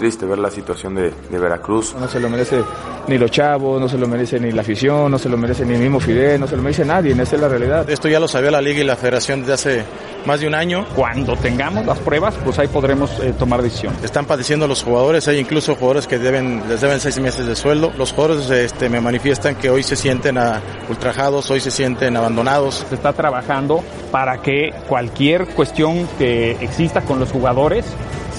Triste ver la situación de, de Veracruz. No se lo merece ni los chavos, no se lo merece ni la afición, no se lo merece ni el mismo Fidel, no se lo merece nadie, esa es la realidad. Esto ya lo sabía la Liga y la Federación desde hace más de un año. Cuando tengamos las pruebas, pues ahí podremos eh, tomar decisión. Están padeciendo los jugadores, hay incluso jugadores que deben, les deben seis meses de sueldo. Los jugadores este, me manifiestan que hoy se sienten a, ultrajados, hoy se sienten abandonados. Se está trabajando para que cualquier cuestión que exista con los jugadores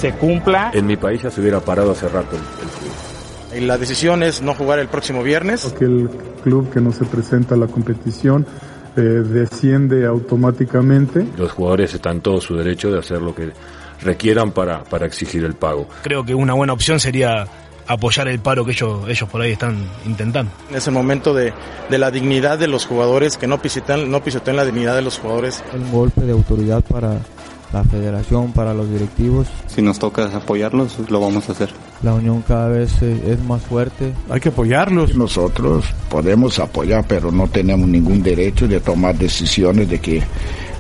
se cumpla. En mi país ya se hubiera parado hace rato el. Y la decisión es no jugar el próximo viernes. Porque el club que no se presenta a la competición eh, desciende automáticamente. Los jugadores están en todo su derecho de hacer lo que requieran para, para exigir el pago. Creo que una buena opción sería apoyar el paro que ellos, ellos por ahí están intentando. Es el momento de, de la dignidad de los jugadores, que no pisotean, no pisotean la dignidad de los jugadores. Un golpe de autoridad para la federación, para los directivos. Si nos toca apoyarlos, lo vamos a hacer. La unión cada vez es más fuerte. Hay que apoyarlos. Nosotros podemos apoyar, pero no tenemos ningún derecho de tomar decisiones de que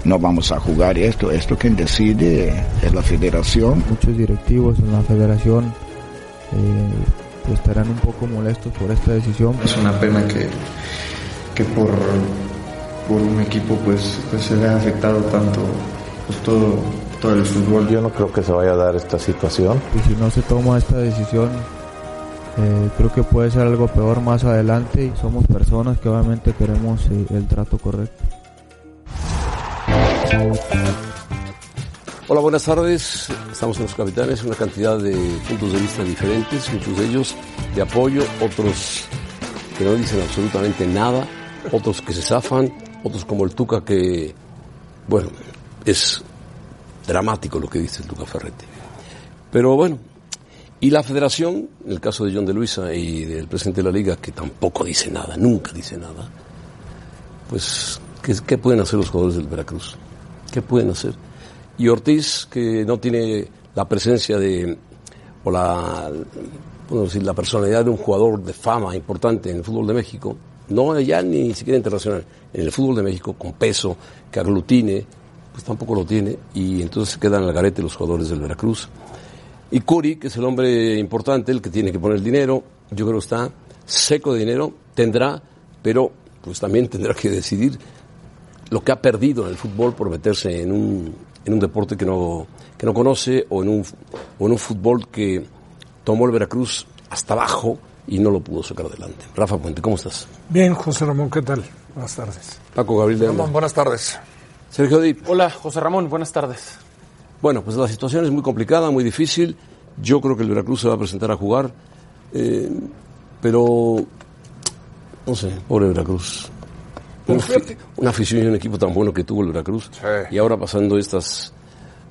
no vamos a jugar esto. Esto quien decide es la federación. Muchos directivos en la federación eh, estarán un poco molestos por esta decisión. Es una pena que, que por, por un equipo pues, pues se vea afectado tanto pues todo, todo el fútbol. Yo no creo que se vaya a dar esta situación. Y si no se toma esta decisión, eh, creo que puede ser algo peor más adelante y somos personas que obviamente queremos eh, el trato correcto. Hola, buenas tardes. Estamos en Los Capitanes, una cantidad de puntos de vista diferentes, muchos de ellos de apoyo, otros que no dicen absolutamente nada, otros que se zafan, otros como el Tuca que, bueno, es dramático lo que dice el Tuca Ferretti. Pero bueno, y la federación, en el caso de John de Luisa y del presidente de la liga, que tampoco dice nada, nunca dice nada, pues, ¿qué, qué pueden hacer los jugadores del Veracruz? ¿Qué pueden hacer? Y Ortiz, que no tiene la presencia de, o la, bueno, decir, la personalidad de un jugador de fama importante en el fútbol de México, no ya ni siquiera internacional, en el fútbol de México, con peso, que aglutine, pues tampoco lo tiene, y entonces quedan al garete los jugadores del Veracruz. Y Curi, que es el hombre importante, el que tiene que poner el dinero, yo creo que está seco de dinero, tendrá, pero pues también tendrá que decidir lo que ha perdido en el fútbol por meterse en un, en un deporte que no, que no conoce o en, un, o en un fútbol que tomó el Veracruz hasta abajo y no lo pudo sacar adelante. Rafa Puente, ¿cómo estás? Bien, José Ramón, ¿qué tal? Buenas tardes. Paco Gabriel de Ramón, buenas tardes. Sergio Dip. Hola, José Ramón, buenas tardes. Bueno, pues la situación es muy complicada, muy difícil. Yo creo que el Veracruz se va a presentar a jugar, eh, pero no sé, pobre Veracruz. Una, una, afición y un equipo tan bueno que tuvo el Veracruz. Sí. Y ahora pasando estas,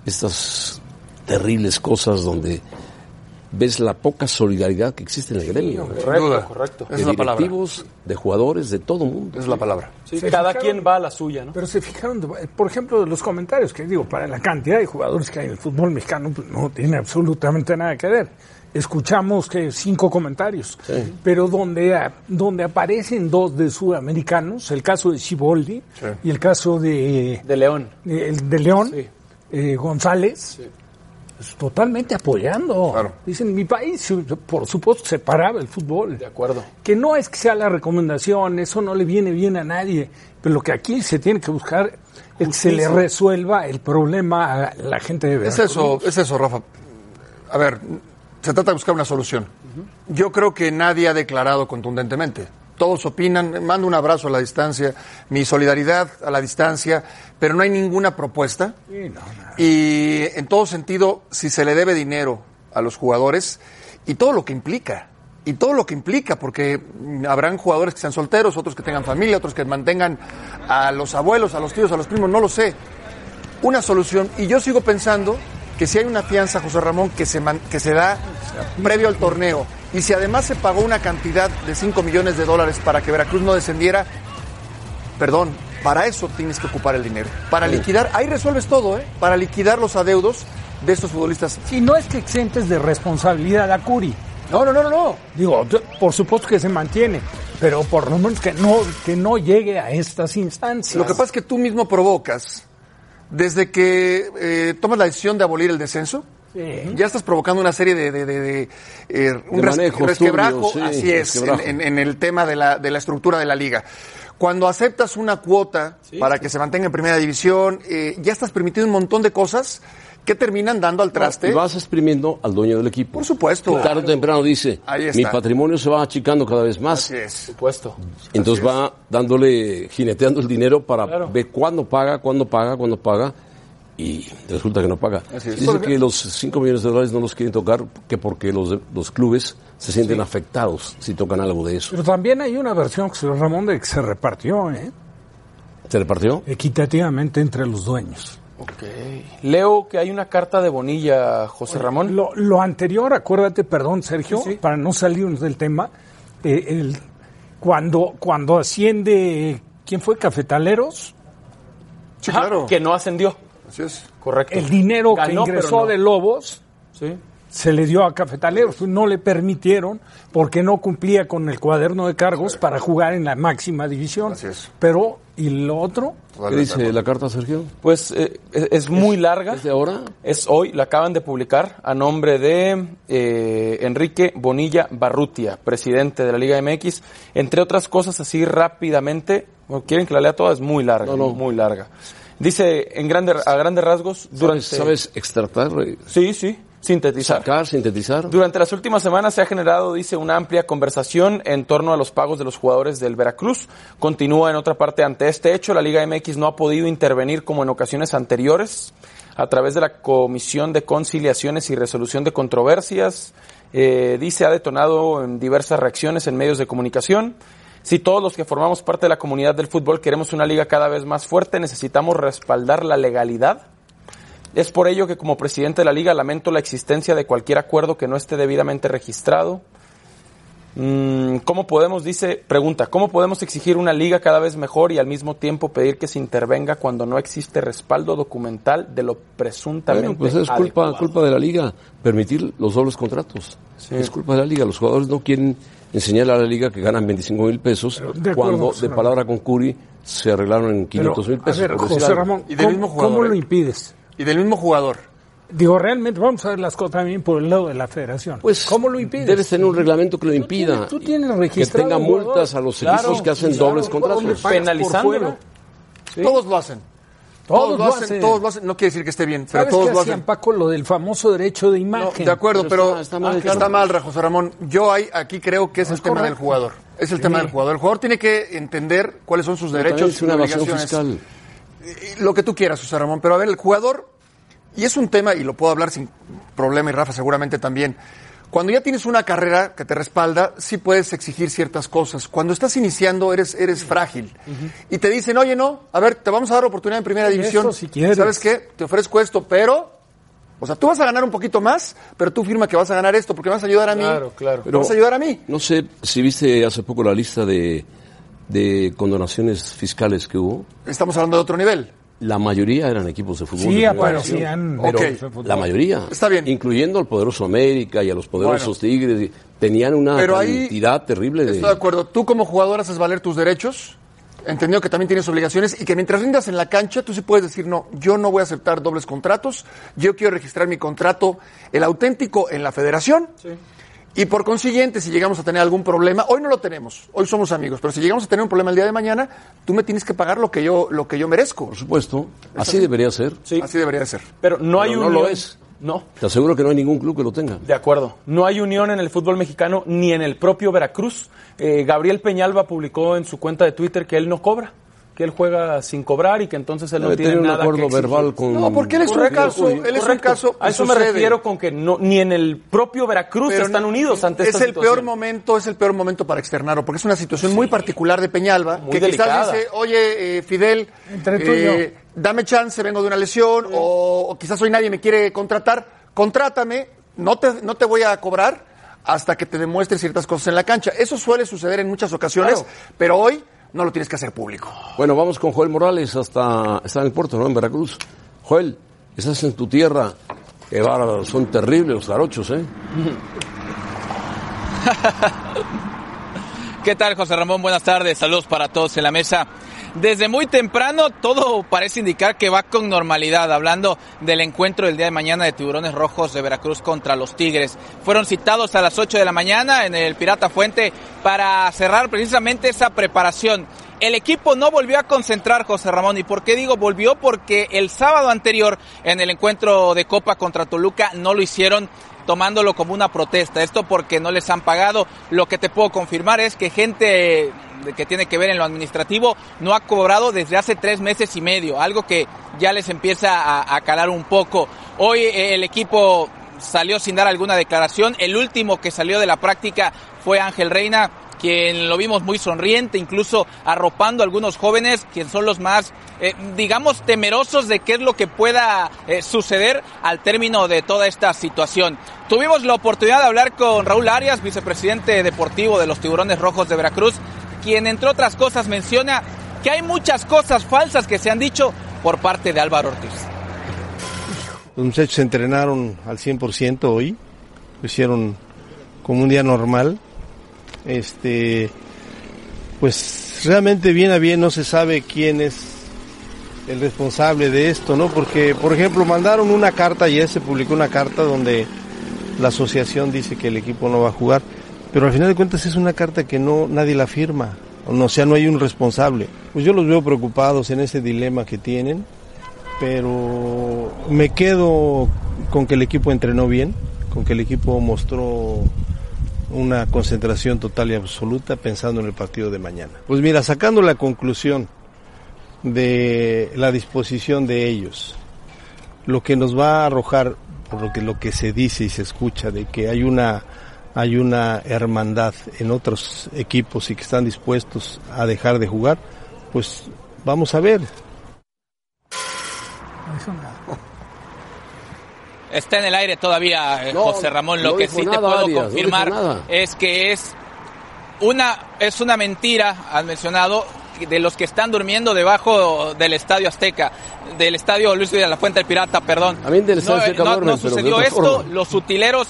estas terribles cosas donde ves la poca solidaridad que existe en el gremio. Sí, correcto, correcto. De directivos, de jugadores, de todo mundo. Es la palabra. Sí, cada fijaron, quien va a la suya, ¿no? Pero se fijaron, por ejemplo, los comentarios que digo, para la cantidad de jugadores que hay en el fútbol mexicano, pues no tiene absolutamente nada que ver. Escuchamos que cinco comentarios, sí. pero donde, donde aparecen dos de sudamericanos, el caso de Ciboldi sí. y el caso de, de León, de, de León eh, González, totalmente apoyando. Claro. Dicen, mi país, por supuesto, separaba el fútbol. De acuerdo. Que no es que sea la recomendación, eso no le viene bien a nadie, pero lo que aquí se tiene que buscar es que se le resuelva el problema a la gente de Veracruz. Es eso, es eso, Rafa. A ver, se trata de buscar una solución. Yo creo que nadie ha declarado contundentemente. Todos opinan, mando un abrazo a la distancia, mi solidaridad a la distancia, pero no hay ninguna propuesta. Y en todo sentido, si se le debe dinero a los jugadores y todo lo que implica, y todo lo que implica, porque habrán jugadores que sean solteros, otros que tengan familia, otros que mantengan a los abuelos, a los tíos, a los primos, no lo sé. Una solución, y yo sigo pensando que si hay una fianza, José Ramón, que se, man- que se da previo al torneo, y si además se pagó una cantidad de 5 millones de dólares para que Veracruz no descendiera, perdón, para eso tienes que ocupar el dinero. Para liquidar, ahí resuelves todo, ¿eh? Para liquidar los adeudos de estos futbolistas. Si no es que exentes de responsabilidad a Curi. No, no, no, no, no. Digo, por supuesto que se mantiene, pero por lo menos que no, que no llegue a estas instancias. Lo que pasa es que tú mismo provocas, desde que eh, tomas la decisión de abolir el descenso, ya estás provocando una serie de, de, de- de, eh, un res- resquebrajo, sí, así es, resquebrajo. en, en- en el tema de la, de la estructura de la liga. Cuando aceptas una cuota para que se mantenga en primera división, eh, ya estás permitiendo un montón de cosas que terminan dando al traste. Y vas exprimiendo al dueño del equipo. Por supuesto. Tarde o temprano dice, Ahí está. mi patrimonio se va achicando cada vez más. Así es. Supuesto. Entonces va dándole, jineteando el dinero para Claro. ver cuándo paga, cuándo paga, cuándo paga. Y resulta que no paga. Así es. Dice que los 5 millones de dólares no los quieren tocar, que porque los, los clubes se sienten afectados si tocan algo de eso. Pero también hay una versión, Ramón, de que se repartió, ¿eh? ¿Se repartió? Equitativamente entre los dueños. Ok. Leo que hay una carta de Bonilla, José Ramón. Lo, lo anterior, acuérdate, perdón, Sergio, para no salirnos del tema, eh, el- cuando, cuando asciende, ¿quién fue? Cafetaleros, Sí, Ajá, claro. Que no ascendió. Así es. Correcto. el dinero que Ganó, ingresó no. de Lobos Sí. Se le dio a Cafetaleros, no le permitieron porque no cumplía con el cuaderno de cargos para jugar en la máxima división. Así es. Pero, ¿y lo otro? ¿Qué dice la carta, Sergio? Pues eh, es, es muy larga. ¿Es de ahora? Es hoy, la acaban de publicar a nombre de eh, Enrique Bonilla Barrutia, presidente de la Liga MX. Entre otras cosas, así rápidamente, bueno, quieren que la lea toda, es muy larga, No, no. muy larga. Dice, en grande, a grandes rasgos, durante... ¿Sabes, sabes extractar, Sí, sí, sintetizar. sacar, sintetizar? Durante las últimas semanas se ha generado, dice, una amplia conversación en torno a los pagos de los jugadores del Veracruz. Continúa en otra parte ante este hecho. La Liga MX no ha podido intervenir como en ocasiones anteriores a través de la Comisión de Conciliaciones y Resolución de Controversias. Eh, dice, ha detonado en diversas reacciones en medios de comunicación. Si todos los que formamos parte de la comunidad del fútbol queremos una liga cada vez más fuerte, necesitamos respaldar la legalidad es por ello que como presidente de la liga lamento la existencia de cualquier acuerdo que no esté debidamente registrado. Mm, ¿Cómo podemos, dice, pregunta, cómo podemos exigir una liga cada vez mejor y al mismo tiempo pedir que se intervenga cuando no existe respaldo documental de lo presuntamente Bueno, pues es culpa, adecuado? culpa de la liga permitir los dobles contratos. Es culpa de la liga. Los jugadores no quieren enseñar a la liga que ganan 25 mil pesos de cuando de palabra con Curi se arreglaron en 500 mil pesos. a ver, José. Ramón, ¿cómo, cómo ¿eh? lo impides? Y del mismo jugador. Digo, realmente, vamos a ver las cosas también por el lado de la federación. Pues, ¿Cómo lo impides? Debes tener un reglamento que lo impida. tienes- tú tienes que tenga multas a los Claro, equipos que hacen claro, dobles contratos. fuera. Todos lo hacen. Todos, lo hacen, todos lo hacen. No quiere decir que esté bien, pero ¿Sabes todos qué lo hacen. Paco? Lo del famoso derecho de No, imagen. de acuerdo, Pero pero, está- está mal, está, claro. mal, José Ramón. Yo hay, aquí creo que es el tema del jugador. Es el tema del jugador. El jugador tiene que entender cuáles son sus Pero derechos es y una evasión obligaciones. fiscal. Y Lo que tú quieras, José Ramón. Pero a ver, el jugador, y es un tema, y lo puedo hablar sin problema, y Rafa seguramente también. Cuando ya tienes una carrera que te respalda, sí puedes exigir ciertas cosas. Cuando estás iniciando, eres, eres frágil. Y te dicen, oye, no, a ver, te vamos a dar oportunidad en primera Eso división. si quieres. ¿Sabes qué? Te ofrezco esto, pero... O sea, tú vas a ganar un poquito más, pero tú firma que vas a ganar esto, porque me vas a ayudar a mí. Claro, claro. me vas a ayudar a mí. No sé si viste hace poco la lista de, de condonaciones fiscales que hubo. Estamos hablando de otro nivel. La mayoría eran equipos de fútbol. Sí, aparecían. Pero Ok. la mayoría. Está bien. Incluyendo al poderoso América y a los poderosos Tigres. y- Tenían una Pero ahí cantidad terrible de... Estoy de acuerdo. Tú como jugador haces valer tus derechos, entendido que también tienes obligaciones y que mientras rindas en la cancha, tú sí puedes decir, no, yo no voy a aceptar dobles contratos, yo quiero registrar mi contrato, el auténtico, en la federación. Y por consiguiente, si llegamos a tener algún problema, hoy no lo tenemos, hoy somos amigos, pero si llegamos a tener un problema el día de mañana, tú me tienes que pagar lo que yo, lo que yo merezco. Por supuesto. Así debería ser. Sí. Así debería de ser. Pero no hay Pero unión. no lo es. No. Te aseguro que no hay ningún club que lo tenga. De acuerdo. No hay unión en el fútbol mexicano ni en el propio Veracruz. Eh, Gabriel Peñalba publicó en su cuenta de Twitter que él no cobra, que él juega sin cobrar y que entonces él no tiene un nada acuerdo que verbal con- No, porque él es un caso, él es un caso A eso me refiero con que no, ni en el propio Veracruz Pero están no- unidos ante es esta el situación. peor momento, es el peor momento para externarlo, porque es una situación muy particular de Peñalba, Muy que delicada. quizás dice, oye, eh, Fidel, Entre tú y eh, dame chance, vengo de una lesión, o, o quizás hoy nadie me quiere contratar, contrátame, no te, no te voy a cobrar hasta que te demuestre ciertas cosas en la cancha. Eso suele suceder en muchas ocasiones, pero hoy no lo tienes que hacer público. Bueno, vamos con Joel Morales hasta está en el puerto, ¿no? En Veracruz. Joel, estás en tu tierra. Qué son terribles los jarochos, ¿eh? ¿Qué tal, José Ramón? Buenas tardes. Saludos para todos en la mesa. Desde muy temprano todo parece indicar que va con normalidad, hablando del encuentro del día de mañana de Tiburones Rojos de Veracruz contra los Tigres. Fueron citados a las 8 de la mañana en el Pirata Fuente para cerrar precisamente esa preparación. El equipo no volvió a concentrar, José Ramón. ¿Y por qué digo volvió? Porque el sábado anterior, en el encuentro de Copa contra Toluca, no lo hicieron tomándolo como una protesta. Esto porque no les han pagado. Lo que te puedo confirmar es que gente que tiene que ver en lo administrativo no ha cobrado desde hace tres meses y medio, algo que ya les empieza a, calar un poco. Hoy eh, el equipo salió sin dar alguna declaración. El último que salió de la práctica fue Ángel Reina, quien lo vimos muy sonriente, incluso arropando a algunos jóvenes, quien son los más, eh, digamos, temerosos de qué es lo que pueda eh, suceder al término de toda esta situación. Tuvimos la oportunidad de hablar con Raúl Arias, vicepresidente deportivo de los Tiburones Rojos de Veracruz, quien entre otras cosas menciona que hay muchas cosas falsas que se han dicho por parte de Álvaro Ortiz. Los muchachos se entrenaron al 100% hoy, lo hicieron como un día normal. Este, pues realmente bien a bien no se sabe quién es el responsable de esto, ¿no? Porque, por ejemplo, mandaron una carta, ayer se publicó una carta donde la asociación dice que el equipo no va a jugar, pero al final de cuentas es una carta que no nadie la firma, o sea, no hay un responsable. Pues yo los veo preocupados en ese dilema que tienen, pero me quedo con que el equipo entrenó bien, con que el equipo mostró una concentración total y absoluta pensando en el partido de mañana. Pues mira, sacando la conclusión de la disposición de ellos, lo que nos va a arrojar, por lo que, lo que se dice y se escucha, de que hay una, hay una hermandad en otros equipos y que están dispuestos a dejar de jugar, pues vamos a ver. Está en el aire todavía, eh, No, José Ramón. Lo no que sí te puedo Arias, confirmar es que es una, es una mentira, has mencionado, de los que están durmiendo debajo del Estadio Azteca, del Estadio Luis de la Fuente del Pirata, perdón. Del Estadio no, Azteca no- sucedió esto, los utileros,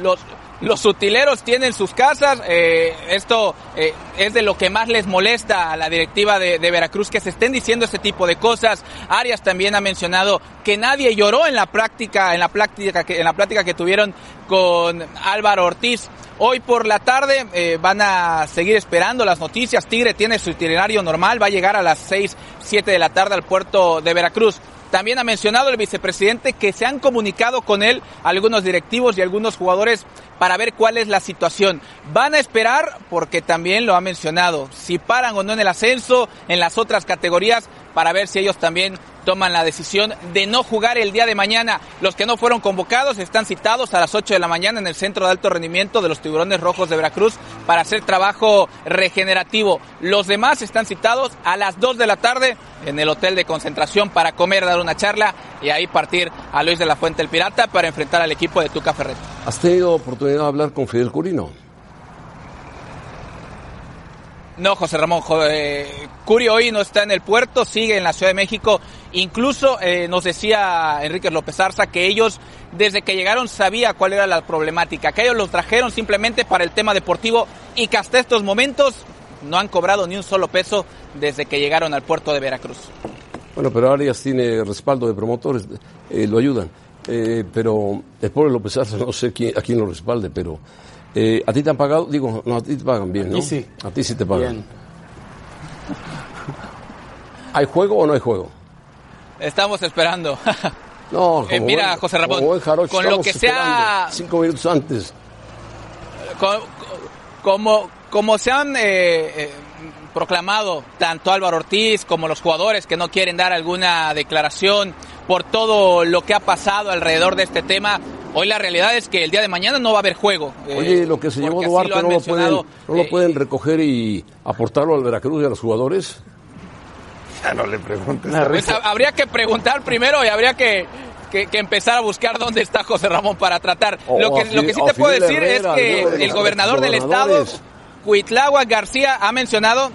los, los utileros tienen sus casas, eh, esto eh, es de lo que más les molesta a la directiva de, Veracruz, que se estén diciendo este tipo de cosas. Arias también ha mencionado que nadie lloró en la práctica, en la práctica que, en la plática que tuvieron con Álvaro Ortiz. Hoy por la tarde eh, van a seguir esperando las noticias. Tigre tiene su itinerario normal, va a llegar a las 6, 7 de la tarde al puerto de Veracruz. También ha mencionado el vicepresidente que se han comunicado con él algunos directivos y algunos jugadores para ver cuál es la situación. Van a esperar porque también lo ha mencionado, si paran o no en el ascenso, en las otras categorías, para ver si ellos también toman la decisión de no jugar el día de mañana. Los que no fueron convocados están citados a las 8 de la mañana en el Centro de Alto Rendimiento de los Tiburones Rojos de Veracruz para hacer trabajo regenerativo. Los demás están citados a las 2 de la tarde en el hotel de concentración para comer, dar una charla y ahí partir a Luis de la Fuente el Pirata para enfrentar al equipo de Tuca Ferret. ¿Has tenido oportunidad de hablar con Fidel Curino? No, José Ramón, eh, Curi hoy no está en el puerto, sigue en la Ciudad de México. Incluso eh, nos decía Enrique López Arza que ellos, desde que llegaron, sabía cuál era la problemática, que ellos los trajeron simplemente para el tema deportivo y que hasta estos momentos no han cobrado ni un solo peso desde que llegaron al puerto de Veracruz. Bueno, pero Arias tiene respaldo de promotores, eh, lo ayudan. Eh, pero el pobre López Arza, no sé quién, a quién lo respalde, pero eh, ¿a ti te han pagado? Digo, no, a ti te pagan bien, A ¿no? mí sí. A ti sí te pagan. Bien. ¿Hay juego o no hay juego? Estamos esperando. No, Eh, mira, José Ramón, como jarocho, con lo que sea- Cinco minutos antes. Co- como, como se han eh, eh, proclamado tanto Álvaro Ortiz como los jugadores que no quieren dar alguna declaración por todo lo que ha pasado alrededor de este tema, hoy la realidad es que el día de mañana no va a haber juego. eh, Oye, lo que se llevó Duarte lo no, lo pueden, mencionado, no lo eh, pueden recoger y aportarlo al Veracruz y a los jugadores. Ya no le preguntes. Pues ha- habría que preguntar primero y habría que, que- que empezar a buscar dónde está José Ramón para tratar. O- lo, que, a lo que sí te puedo decir Herrera, es que el gobernador del estado. Cuitláhuac García, ha mencionado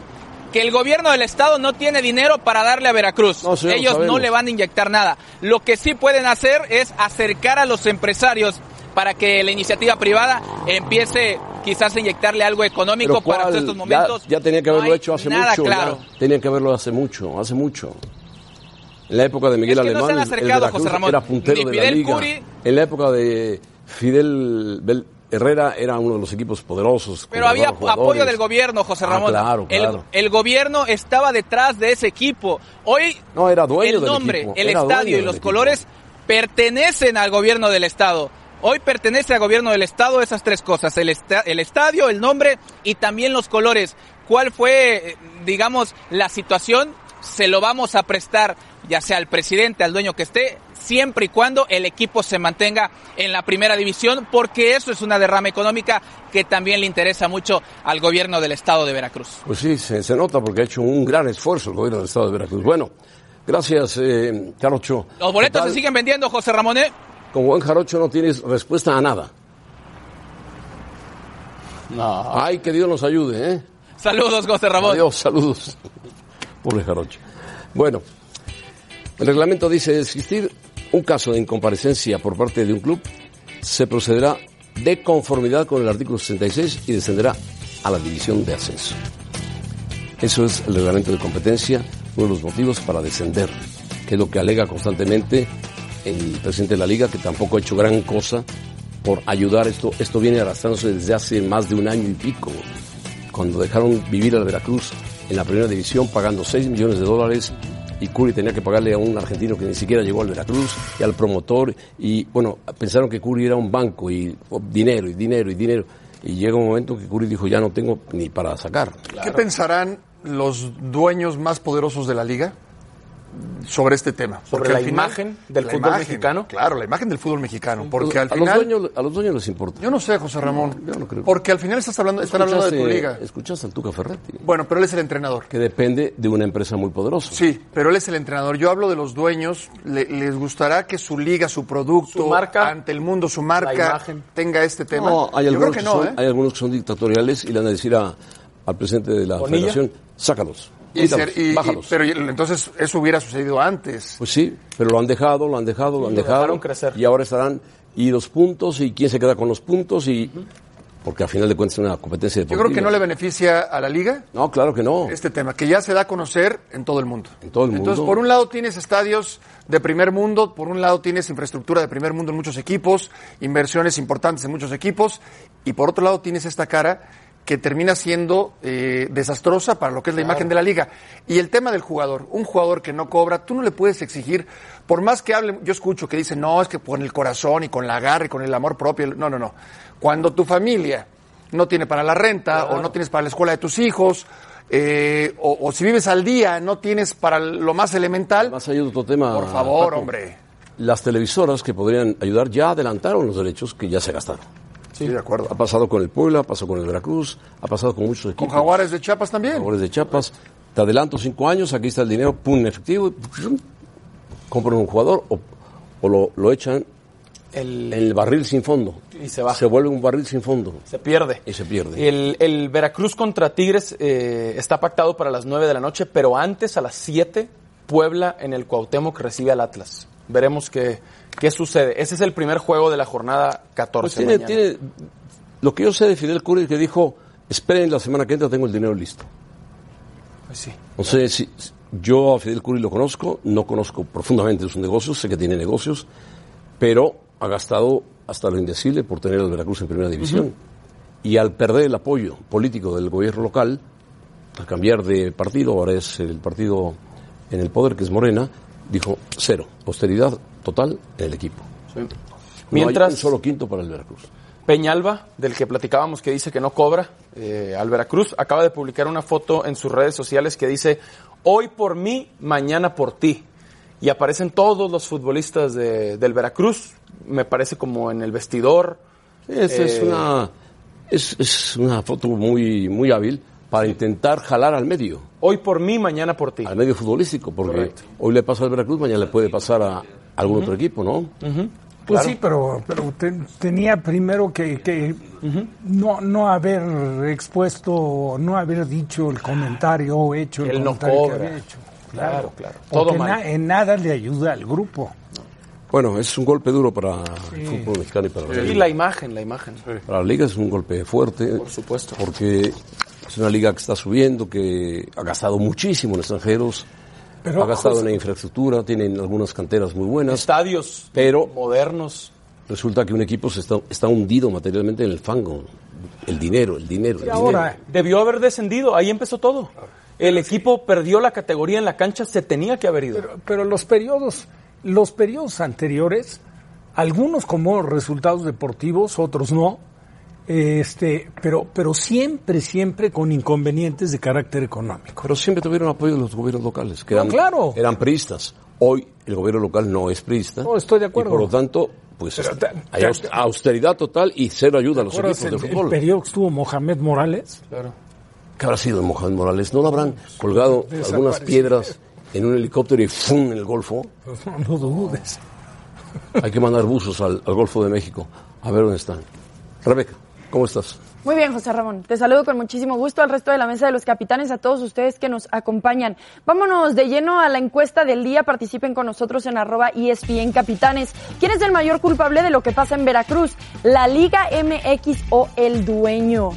que el gobierno del estado no tiene dinero para darle a Veracruz. No, sí, lo Ellos no le van a inyectar nada. Lo que sí pueden hacer es acercar a los empresarios para que la iniciativa privada empiece quizás a inyectarle algo económico para estos momentos. Ya, tenía que haberlo hecho hace nada mucho. ya. Tenían que haberlo hace mucho, hace mucho. En la época de Miguel Es que no se Alemán, el acercado, Veracruz José Ramón. era puntero Ni de Fidel la liga. Curi- En la época de Fidel Bel- Herrera era uno de los equipos poderosos. Pero había apoyo del gobierno, José Ah, Ramón. claro, El- claro. El, gobierno estaba detrás de ese equipo. Hoy No, era dueño el del nombre, equipo, el era estadio y los equipo. colores pertenecen al gobierno del estado. Hoy pertenece al gobierno del estado esas tres cosas, el, esta- el estadio, el nombre y también los colores. ¿Cuál fue, digamos, la situación? Se lo vamos a prestar ya sea al presidente, al dueño que esté, siempre y cuando el equipo se mantenga en la primera división, porque eso es una derrama económica que también le interesa mucho al gobierno del estado de Veracruz. Pues sí, se, se nota porque ha hecho un gran esfuerzo el gobierno del Estado de Veracruz. Bueno, gracias, eh, Jarocho. Los boletos se siguen vendiendo, José Ramón. ¿eh? Como buen Jarocho no tienes respuesta a nada. No. Ay, que Dios nos ayude, ¿eh? Saludos, José Ramón. Adiós, saludos. Pobre Jarocho. Bueno, el reglamento dice, existir un caso de incomparecencia por parte de un club, se procederá de conformidad con el artículo 66 y descenderá a la división de ascenso. Eso es el reglamento de competencia, uno de los motivos para descender, que es lo que alega constantemente el presidente de la liga, que tampoco ha hecho gran cosa por ayudar esto. Esto viene arrastrándose desde hace más de un año y pico, cuando dejaron vivir al Veracruz en la primera división pagando 6 millones de dólares y Curi tenía que pagarle a un argentino que ni siquiera llegó al Veracruz y al promotor y bueno, pensaron que Curi era un banco y oh, dinero y dinero y dinero y llega un momento que Curi dijo ya no tengo ni para sacar. ¿Qué pensarán los dueños más poderosos de la liga sobre este tema? Sobre la imagen del la fútbol imagen, mexicano. Claro, la imagen del fútbol mexicano. Porque al a, final. los dueños, a los dueños les importa. Yo no sé, José Ramón. Yo no creo. Porque al final estás hablando, están hablando de tu liga. Escuchaste al Tuca Ferretti, Bueno, pero él es el entrenador. que depende de una empresa muy poderosa. Sí, pero él es el entrenador. Yo hablo de los dueños. Le- les gustará que su liga, su producto, Su marca, ante el mundo, su marca, tenga este tema. No, hay Yo algunos, creo que que no, son, ¿eh? hay algunos que son dictatoriales y le van a decir a- al presidente de la ¿Bonilla? federación, sácalos, Y quítalos, ser- y- y- bájalos. pero entonces eso hubiera sucedido antes. Pues sí, pero lo han dejado, lo han dejado, lo han dejado. dejaron crecer. Y ahora estarán, y los puntos, y quién se queda con los puntos, y porque al final de cuentas es una competencia Yo deportiva. creo que no le beneficia a la liga No, claro que no. este tema, que ya se da a conocer en todo el mundo. En todo el mundo. Entonces, por un lado tienes estadios de primer mundo, por un lado tienes infraestructura de primer mundo en muchos equipos, inversiones importantes en muchos equipos, y por otro lado tienes esta cara que termina siendo eh, desastrosa para lo que es la imagen de la liga. Y el tema del jugador, un jugador que no cobra, tú no le puedes exigir, por más que hable, yo escucho que dicen, no, es que con el corazón y con la garra y con el amor propio, no, no, no. Cuando tu familia no tiene para la renta o no tienes para la escuela de tus hijos, eh, o, o si vives al día, no tienes para lo más elemental, Más allá de otro tema. por favor, Paco, hombre. Las televisoras que podrían ayudar ya adelantaron los derechos que ya se gastaron. Sí, de acuerdo. Ha pasado con el Puebla, ha pasado con el Veracruz, ha pasado con muchos Con equipos. Jaguares de Chiapas también. Jaguares de Chiapas. Te adelanto cinco años, aquí está el dinero, pum, en efectivo, compran un jugador o, o lo, lo echan El- en el barril sin fondo. Y se va. Se vuelve un barril sin fondo. Se pierde. Y se pierde. El, el Veracruz contra Tigres eh, está pactado para las 9 de la noche, pero antes a las 7 Puebla en el Cuauhtémoc recibe al Atlas. Veremos qué, qué sucede. Ese es el primer juego de la jornada 14. Pues tiene, tiene, lo que yo sé de Fidel Curi que dijo, esperen la semana que entra, tengo el dinero listo. Pues sí. No sé si yo a Fidel Curi lo conozco, no conozco profundamente sus negocios, sé que tiene negocios, pero ha gastado hasta lo indecible por tener al Veracruz en primera división. Y al perder el apoyo político del gobierno local, al cambiar de partido, ahora es el partido en el poder que es Morena, dijo cero, austeridad total en el equipo. No Mientras- hay un solo quinto para el Veracruz. Peñalba, del que platicábamos, que dice que no cobra eh, al Veracruz, acaba de publicar una foto en sus redes sociales que dice, hoy por mí, mañana por ti. Y aparecen todos los futbolistas de- del Veracruz, me parece como en el vestidor. Esta es, Eh, una, es, es una foto muy, muy hábil para intentar jalar al medio. Hoy por mí, mañana por ti. Al medio futbolístico, porque hoy le pasa al Veracruz, mañana le puede pasar a algún otro equipo, ¿no? Pues Claro. sí, pero, pero te- tenía primero que, que no, no haber expuesto, no haber dicho el comentario o hecho el Él no comentario que cobra. había hecho. Claro, claro. Porque Todo mal. na- en nada le ayuda al grupo. Bueno, es un golpe duro para el fútbol mexicano y para la Y liga. la imagen, la imagen. Para la liga es un golpe fuerte. Por supuesto. Porque es una liga que está subiendo, que ha gastado muchísimo en extranjeros, Pero, ha gastado José- en la infraestructura, tienen algunas canteras muy buenas. Estadios pero modernos. resulta que un equipo se está, está hundido materialmente en el fango. El dinero, el dinero. el dinero. Debió haber descendido, ahí empezó todo. El equipo perdió la categoría en la cancha, se tenía que haber ido. Pero los periodos, los periodos anteriores, algunos como resultados deportivos, otros no, este, pero, pero siempre, siempre con inconvenientes de carácter económico. Pero siempre tuvieron apoyo de los gobiernos locales, que No, eran, claro. eran priistas. Hoy el gobierno local no es priista. No, estoy de acuerdo. Y por lo tanto, pues Pero está- te- hay te- aus- austeridad total y cero ayuda a los ¿Recuerdas equipos de el, el fútbol. periodo que estuvo Mohamed Morales? Claro. ¿Qué habrá sido de Mohamed Morales? ¿No lo habrán colgado Desapareció. algunas piedras en un helicóptero y ¡fum! en el Golfo? Pues no, no dudes. Hay que mandar buzos al, al Golfo de México a ver dónde están. Rebeca, Muy bien, José Ramón. Te saludo con muchísimo gusto al resto de la mesa de los capitanes, a todos ustedes que nos acompañan. Vámonos de lleno a la encuesta del día. Participen con nosotros en arroba ESPN Capitanes. ¿Quién es el mayor culpable de lo que pasa en Veracruz? ¿La Liga MX o el dueño?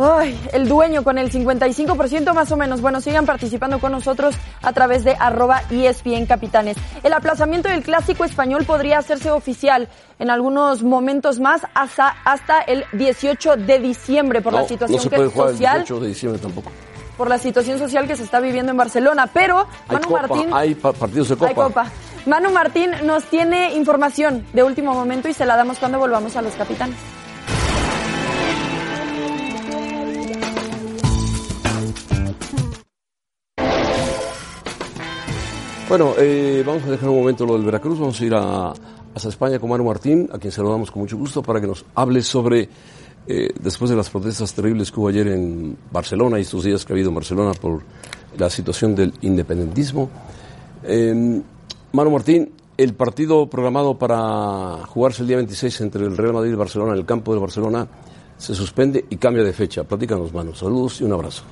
Ay, el dueño con el 55% más o menos. Bueno, sigan participando con nosotros a través de arroba ESPN Capitanes. El aplazamiento del clásico español podría hacerse oficial en algunos momentos más hasta, hasta el 18 de diciembre por no, la situación no se que- puede jugar social el 18 de diciembre tampoco. por la situación social que se está viviendo en Barcelona. Pero Hay, Manu copa, Martín hay pa- partidos de Copa. hay copa. Manu Martín nos tiene información de último momento y se la damos cuando volvamos a los capitanes. Bueno, eh, vamos a dejar un momento lo del Veracruz, vamos a ir a, hasta España con Manu Martín, a quien saludamos con mucho gusto, para que nos hable sobre, eh, después de las protestas terribles que hubo ayer en Barcelona y estos días que ha habido en Barcelona por la situación del independentismo. Eh, Manu Martín, el partido programado para jugarse el día 26 entre el Real Madrid y el Barcelona en el campo del Barcelona se suspende y cambia de fecha. Platícanos, Manu. Saludos y un abrazo.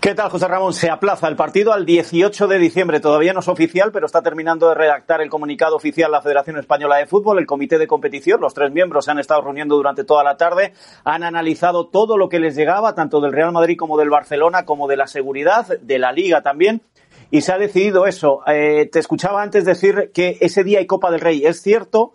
¿Qué tal, José Ramón? Se aplaza el partido al 18 de diciembre. Todavía no es oficial, pero está terminando de redactar el comunicado oficial la Federación Española de Fútbol, el comité de competición. Los tres miembros se han estado reuniendo durante toda la tarde. Han analizado todo lo que les llegaba, tanto del Real Madrid como del Barcelona, como de la seguridad, de la Liga también. Y se ha decidido eso. Eh, te escuchaba antes decir que ese día hay Copa del Rey. Es cierto.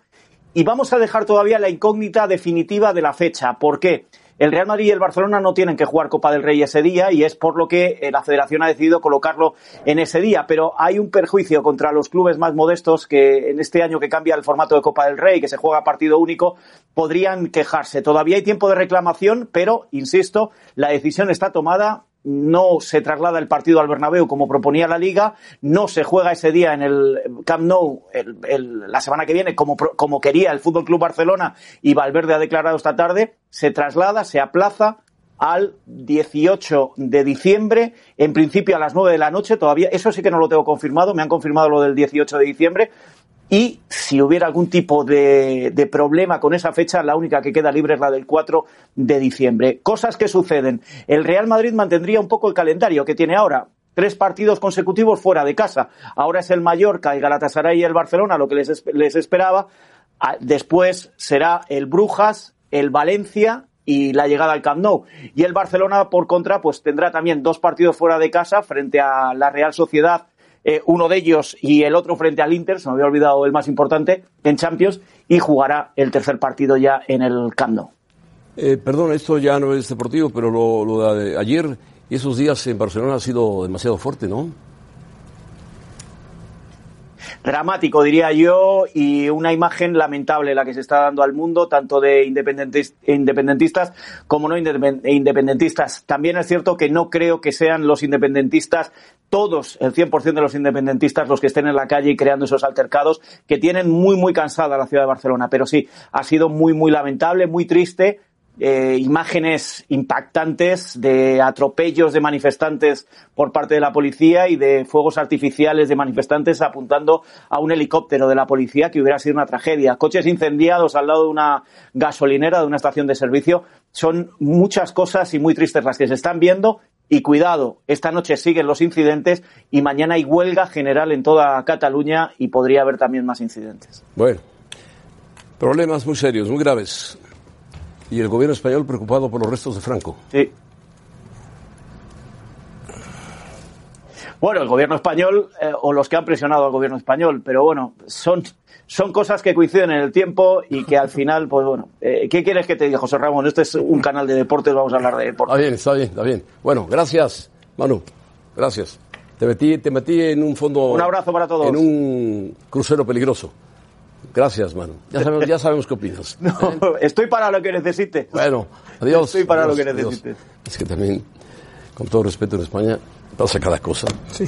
Y vamos a dejar todavía la incógnita definitiva de la fecha. ¿Por qué? El Real Madrid y el Barcelona no tienen que jugar Copa del Rey ese día y es por lo que eh, la federación ha decidido colocarlo en ese día. Pero hay un perjuicio contra los clubes más modestos que en este año que cambia el formato de Copa del Rey, que se juega partido único, podrían quejarse. Todavía hay tiempo de reclamación, pero, insisto, la decisión está tomada no se traslada el partido al Bernabéu como proponía la Liga, no se juega ese día en el Camp Nou el- la semana que viene como, como quería el Fútbol Club Barcelona y Valverde ha declarado esta tarde, se traslada, se aplaza al 18 de diciembre, en principio a las 9 de la noche, todavía, eso sí que no lo tengo confirmado, me han confirmado lo del 18 de diciembre, y si hubiera algún tipo de, de problema con esa fecha, la única que queda libre es la del 4 de diciembre. Cosas que suceden. El Real Madrid mantendría un poco el calendario que tiene ahora. Tres partidos consecutivos fuera de casa. Ahora es el Mallorca, el Galatasaray y el Barcelona, lo que les, les esperaba. Ah, Después será el Brujas, el Valencia y la llegada al Camp Nou. Y el Barcelona, por contra, pues tendrá también dos partidos fuera de casa frente a la Real Sociedad eh, uno de ellos y el otro frente al Inter, se me había olvidado el más importante, en Champions, y jugará el tercer partido ya en el Camp. Eh, perdón, esto ya no es deportivo, pero lo, lo de ayer y esos días en Barcelona ha sido demasiado fuerte, ¿no? Dramático, diría yo, y una imagen lamentable la que se está dando al mundo, tanto de independentistas como no independentistas. También es cierto que no creo que sean los independentistas, todos, el 100% de los independentistas, los que estén en la calle y creando esos altercados, que tienen muy, muy cansada la ciudad de Barcelona. Pero sí, ha sido muy, muy lamentable, muy triste eh, imágenes impactantes de atropellos de manifestantes por parte de la policía y de fuegos artificiales de manifestantes apuntando a un helicóptero de la policía que hubiera sido una tragedia. Coches incendiados al lado de una gasolinera, de una estación de servicio. Son muchas cosas y muy tristes las que se están viendo. Y cuidado, esta noche siguen los incidentes y mañana hay huelga general en toda Cataluña y podría haber también más incidentes. Bueno, problemas muy serios, muy graves y el gobierno español preocupado por los restos de Franco. Sí. Bueno, el gobierno español eh, o los que han presionado al gobierno español, pero bueno, son, son cosas que coinciden en el tiempo y que al final, pues bueno, eh, ¿qué quieres que te diga, José Ramón? Este es un canal de deportes, vamos a hablar de deportes. Está bien, está bien, está bien. Bueno, gracias, Manu. Gracias. Te metí, te metí en un fondo. Un abrazo para todos. En un crucero peligroso. Gracias, mano. Ya sabemos, ya sabemos qué opinas. No, estoy para lo que necesite. Bueno, adiós. Estoy para adiós, lo que adiós. necesites. Es que también, con todo respeto en España, pasa cada cosa. Sí.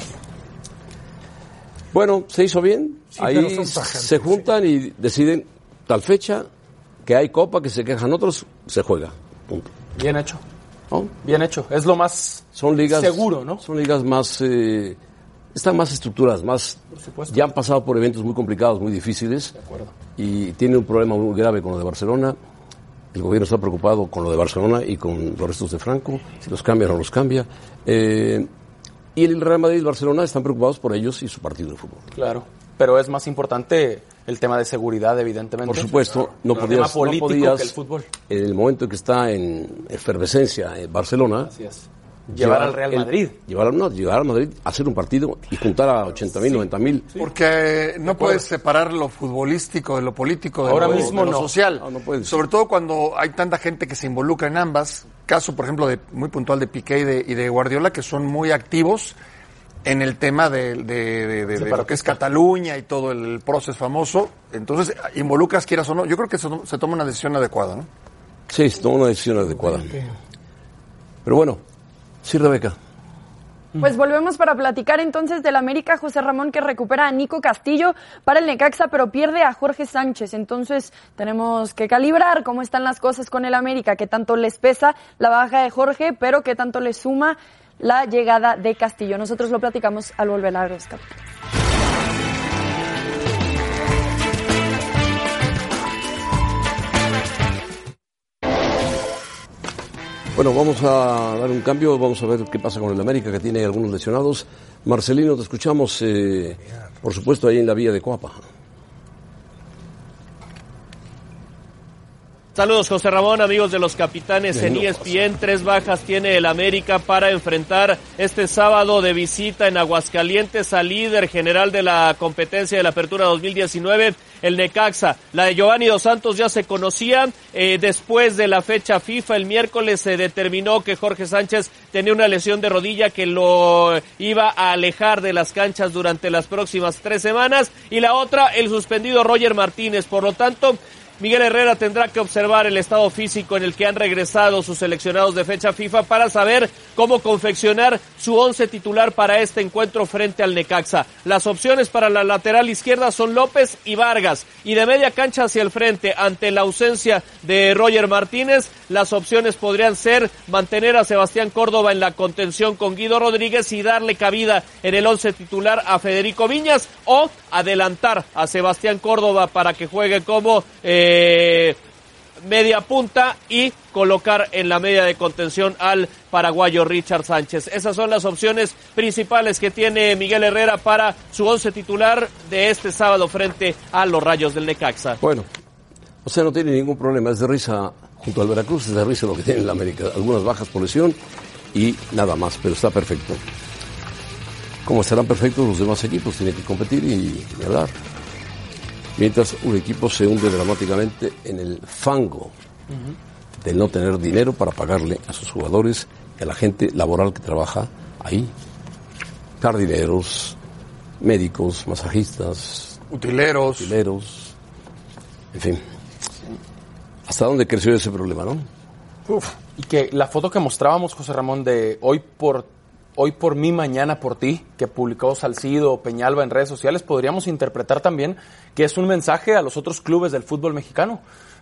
Bueno, se hizo bien. Sí, Ahí se juntan y deciden tal fecha, que hay copa, que se quejan otros, se juega. Punto. Bien hecho. ¿No? Bien hecho. Es lo más Son ligas seguro, ¿no? Son ligas más eh, están más estructuradas, más ya han pasado por eventos muy complicados, muy difíciles y tienen un problema muy grave con lo de Barcelona. El gobierno está preocupado con lo de Barcelona y con los restos de Franco, si los cambia o no los cambia. Eh, y el Real Madrid y el Barcelona están preocupados por ellos y su partido de fútbol. Claro. Pero es más importante el tema de seguridad, evidentemente. Por supuesto, no el podías, tema político no podías que el fútbol. en el momento en que está en efervescencia en Barcelona, Así es. Llevar al Real el- Madrid. llevar, no, llevar al Madrid a hacer un partido y juntar a 80 mil, 90 mil. Porque no puedes separar lo futbolístico de lo político, de, Ahora lo, mismo de lo no. social. No, no puedes. Sobre todo cuando hay tanta gente que se involucra en ambas. Caso, por ejemplo, de, muy puntual de Piqué y de, y de Guardiola, que son muy activos en el tema de, de- de- de- de lo que es Cataluña y todo el proceso famoso. Entonces, involucras, quieras o no. Yo creo que se, se toma una decisión adecuada, ¿no? Sí, se tomó una decisión adecuada. Pero bueno, sí, Rebeca. Pues volvemos para platicar entonces del América José Ramón que recupera a Nico Castillo para el Necaxa, pero pierde a Jorge Sánchez. Entonces tenemos que calibrar cómo están las cosas con el América, qué tanto les pesa la baja de Jorge, pero qué tanto les suma la llegada de Castillo. Nosotros lo platicamos al volver a los. Bueno, vamos a dar un cambio, vamos a ver qué pasa con el América, que tiene algunos lesionados. Marcelino, te escuchamos, eh, por supuesto, ahí en la vía de Coapa. Saludos José Ramón, amigos de los capitanes en E ESPN. Tres bajas tiene el América para enfrentar este sábado de visita en Aguascalientes al líder general de la competencia de la Apertura 2019, el Necaxa. La de Giovanni Dos Santos ya se conocía. eh, después de la fecha FIFA, el miércoles se determinó que Jorge Sánchez tenía una lesión de rodilla que lo iba a alejar de las canchas durante las próximas tres semanas. Y la otra, el suspendido Roger Martínez. Por lo tanto, Miguel Herrera tendrá que observar el estado físico en el que han regresado sus seleccionados de fecha FIFA para saber cómo confeccionar su once titular para este encuentro frente al Necaxa. Las opciones para la lateral izquierda son López y Vargas. Y de media cancha hacia el frente, ante la ausencia de Roger Martínez, las opciones podrían ser mantener a Sebastián Córdoba en la contención con Guido Rodríguez y darle cabida en el once titular a Federico Viñas o adelantar a Sebastián Córdoba para que juegue como eh, media punta y colocar en la media de contención al paraguayo Richard Sánchez. Esas son las opciones principales que tiene Miguel Herrera para su once titular de este sábado frente a los Rayos del Necaxa. Bueno, o sea, no tiene ningún problema, es de risa junto al Veracruz, es de risa lo que tiene el América. Algunas bajas por lesión y nada más, pero está perfecto. Como estarán perfectos los demás equipos, tienen que competir y, y hablar. Mientras un equipo se hunde dramáticamente en el fango de no tener dinero para pagarle a sus jugadores y a la gente laboral que trabaja ahí. Jardineros, médicos, masajistas, Utileros. Utileros. En fin. ¿Hasta dónde creció ese problema, no? Y que la foto que mostrábamos, José Ramón, de hoy por hoy por mí, mañana por ti, que publicó Salcido o Peñalba en redes sociales, podríamos interpretar también que es un mensaje a los otros clubes del fútbol mexicano,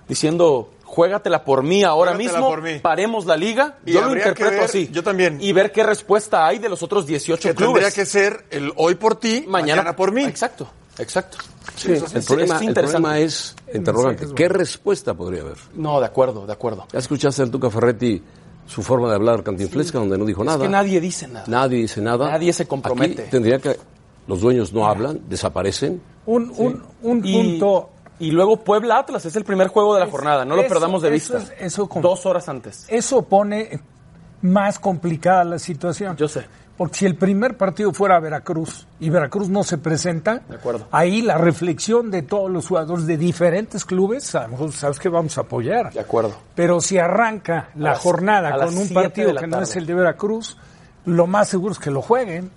diciendo, juégatela por mí ahora Juégatela mismo, por mí. paremos la liga, Y yo lo interpreto ver- así. yo también. Y ver qué respuesta hay de los otros 18 Que clubes. tendría que ser el hoy por ti, mañana, por mí. Exacto, exacto. Sí, eso el, es- el problema es, interrogante, ¿qué respuesta podría haber? No, de acuerdo, de acuerdo. ¿Ya escuchaste al Tuca Ferretti su forma de hablar cantinflesca, donde no dijo Es nada? que nadie dice nada. Nadie dice nada. Nadie se compromete. Aquí tendría que... Los dueños no hablan, desaparecen. Un, un, un Y- punto. Y luego Puebla Atlas es el primer juego de la jornada, no lo perdamos de vista. es- eso con- Dos horas antes. Eso pone más complicada la situación. Yo sé. Porque si el primer partido fuera Veracruz y Veracruz no se presenta, De acuerdo. ahí la reflexión de todos los jugadores de diferentes clubes, a lo mejor sabes que vamos a apoyar. De acuerdo. Pero si arranca la las- jornada con un partido que no es el de Veracruz, lo más seguro es que lo jueguen.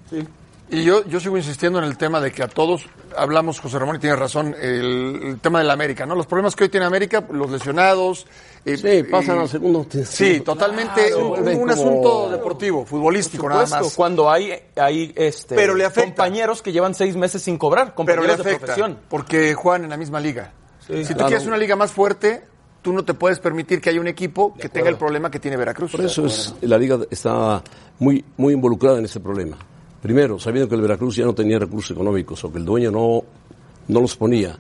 Y yo, yo sigo insistiendo en el tema de que a todos, hablamos, José Ramón, y tiene razón, el, el tema de la América, ¿no? Los problemas que hoy tiene América, los lesionados. eh, Sí, pasan eh, al segundo. Sí, totalmente Claro, un, vuelven un como- asunto deportivo, futbolístico Por nada más. cuando hay, hay este, Pero le afecta. compañeros que llevan seis meses sin cobrar, Pero compañeros le de afecta, profesión. porque juegan en la misma liga. si tú claro. quieres una liga más fuerte, tú no te puedes permitir que haya un equipo que tenga el problema que tiene Veracruz. Por eso es, la liga está muy, muy involucrada en ese problema. Primero, sabiendo que el Veracruz ya no tenía recursos económicos o que el dueño no, no los ponía,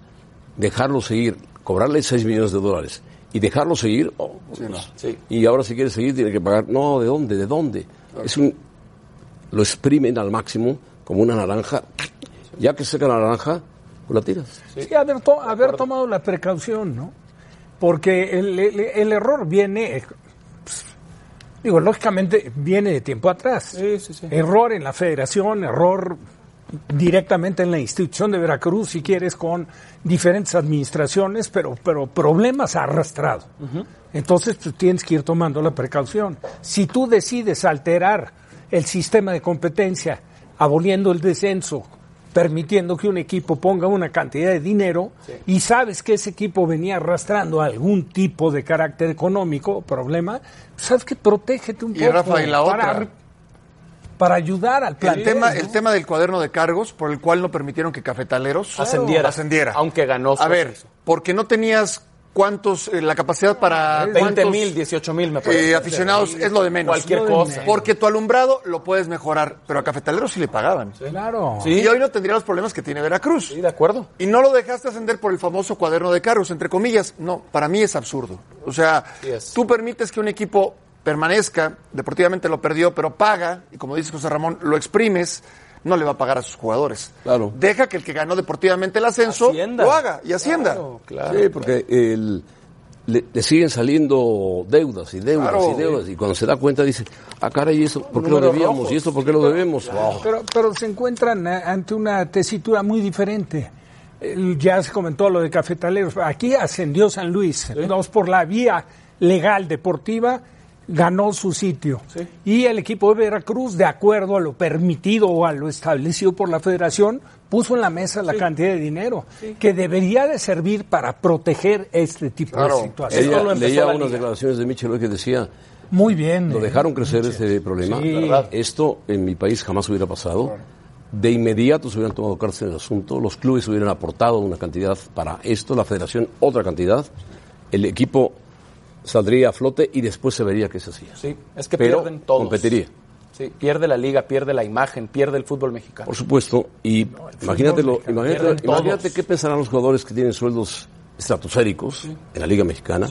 dejarlo seguir, cobrarle 6 millones de dólares y dejarlo seguir, oh, y ahora si quiere seguir tiene que pagar, no, ¿de dónde? ¿De dónde? Es un, lo exprimen al máximo como una naranja, ya que seca la naranja, pues la tiras. Sí, haber, to- haber tomado la precaución, ¿no? Porque el, el- el error viene, digo, lógicamente viene de tiempo atrás. Error en la federación, error directamente en la institución de Veracruz, si quieres, con diferentes administraciones, pero, pero problemas arrastrado. Entonces, pues, tienes que ir tomando la precaución. Si tú decides alterar el sistema de competencia, aboliendo el descenso, permitiendo que un equipo ponga una cantidad de dinero y sabes que ese equipo venía arrastrando algún tipo de carácter económico, problema, sabes que protégete un Y poco Rafa, y la para, otra. para ayudar al El plantel. tema, ¿no? el tema del cuaderno de cargos, por el cual no permitieron que Cafetaleros Ascendiera. ascendiera. Aunque ganó su A ver, porque no tenías cuántos, eh, la capacidad para 20 cuántos, mil, 18 mil, me parece. eh, aficionados es lo de menos. Cualquier cosa. Porque tu alumbrado lo puedes mejorar, pero a Cafetaleros sí le pagaban. Claro. Y hoy no tendría los problemas que tiene Veracruz. Sí, de acuerdo. Y no lo dejaste ascender por el famoso cuaderno de cargos, entre comillas. No, para mí es absurdo. O sea, Sí tú permites que un equipo permanezca, deportivamente lo perdió, pero paga, y como dice José Ramón, lo exprimes, no le va a pagar a sus jugadores. Claro. Deja que el que ganó deportivamente el ascenso Hacienda. lo haga y Hacienda. Claro, claro. Sí, porque el- le, le siguen saliendo deudas y deudas Claro. y deudas. Y cuando se da cuenta dice, ah, caray, ¿y esto por qué lo debíamos? rojos. ¿Y esto por qué lo debemos? Oh. Pero, pero se encuentran ante una tesitura muy diferente. El- ya se comentó lo de Cafetaleros. Aquí ascendió San Luis. Dos por la vía legal deportiva ganó su sitio. Y el equipo de Veracruz, de acuerdo a lo permitido o a lo establecido por la federación, puso en la mesa la cantidad de dinero que debería de servir para proteger este tipo Claro. de situaciones. Leía, unas liga. declaraciones de Michel que decía, Muy bien. lo eh. dejaron crecer este problema. Esto en mi país jamás hubiera pasado. De inmediato se hubieran tomado cartas en el asunto, los clubes hubieran aportado una cantidad para esto, la federación otra cantidad, el equipo saldría a flote y después se vería qué se hacía. Sí, es que Pero pierden todos. competiría. Sí, pierde la liga, pierde la imagen, pierde el fútbol mexicano. Por supuesto, y imagínatelo, mexicano, imagínate, imagínate qué pensarán los jugadores que tienen sueldos estratosféricos en la Liga Mexicana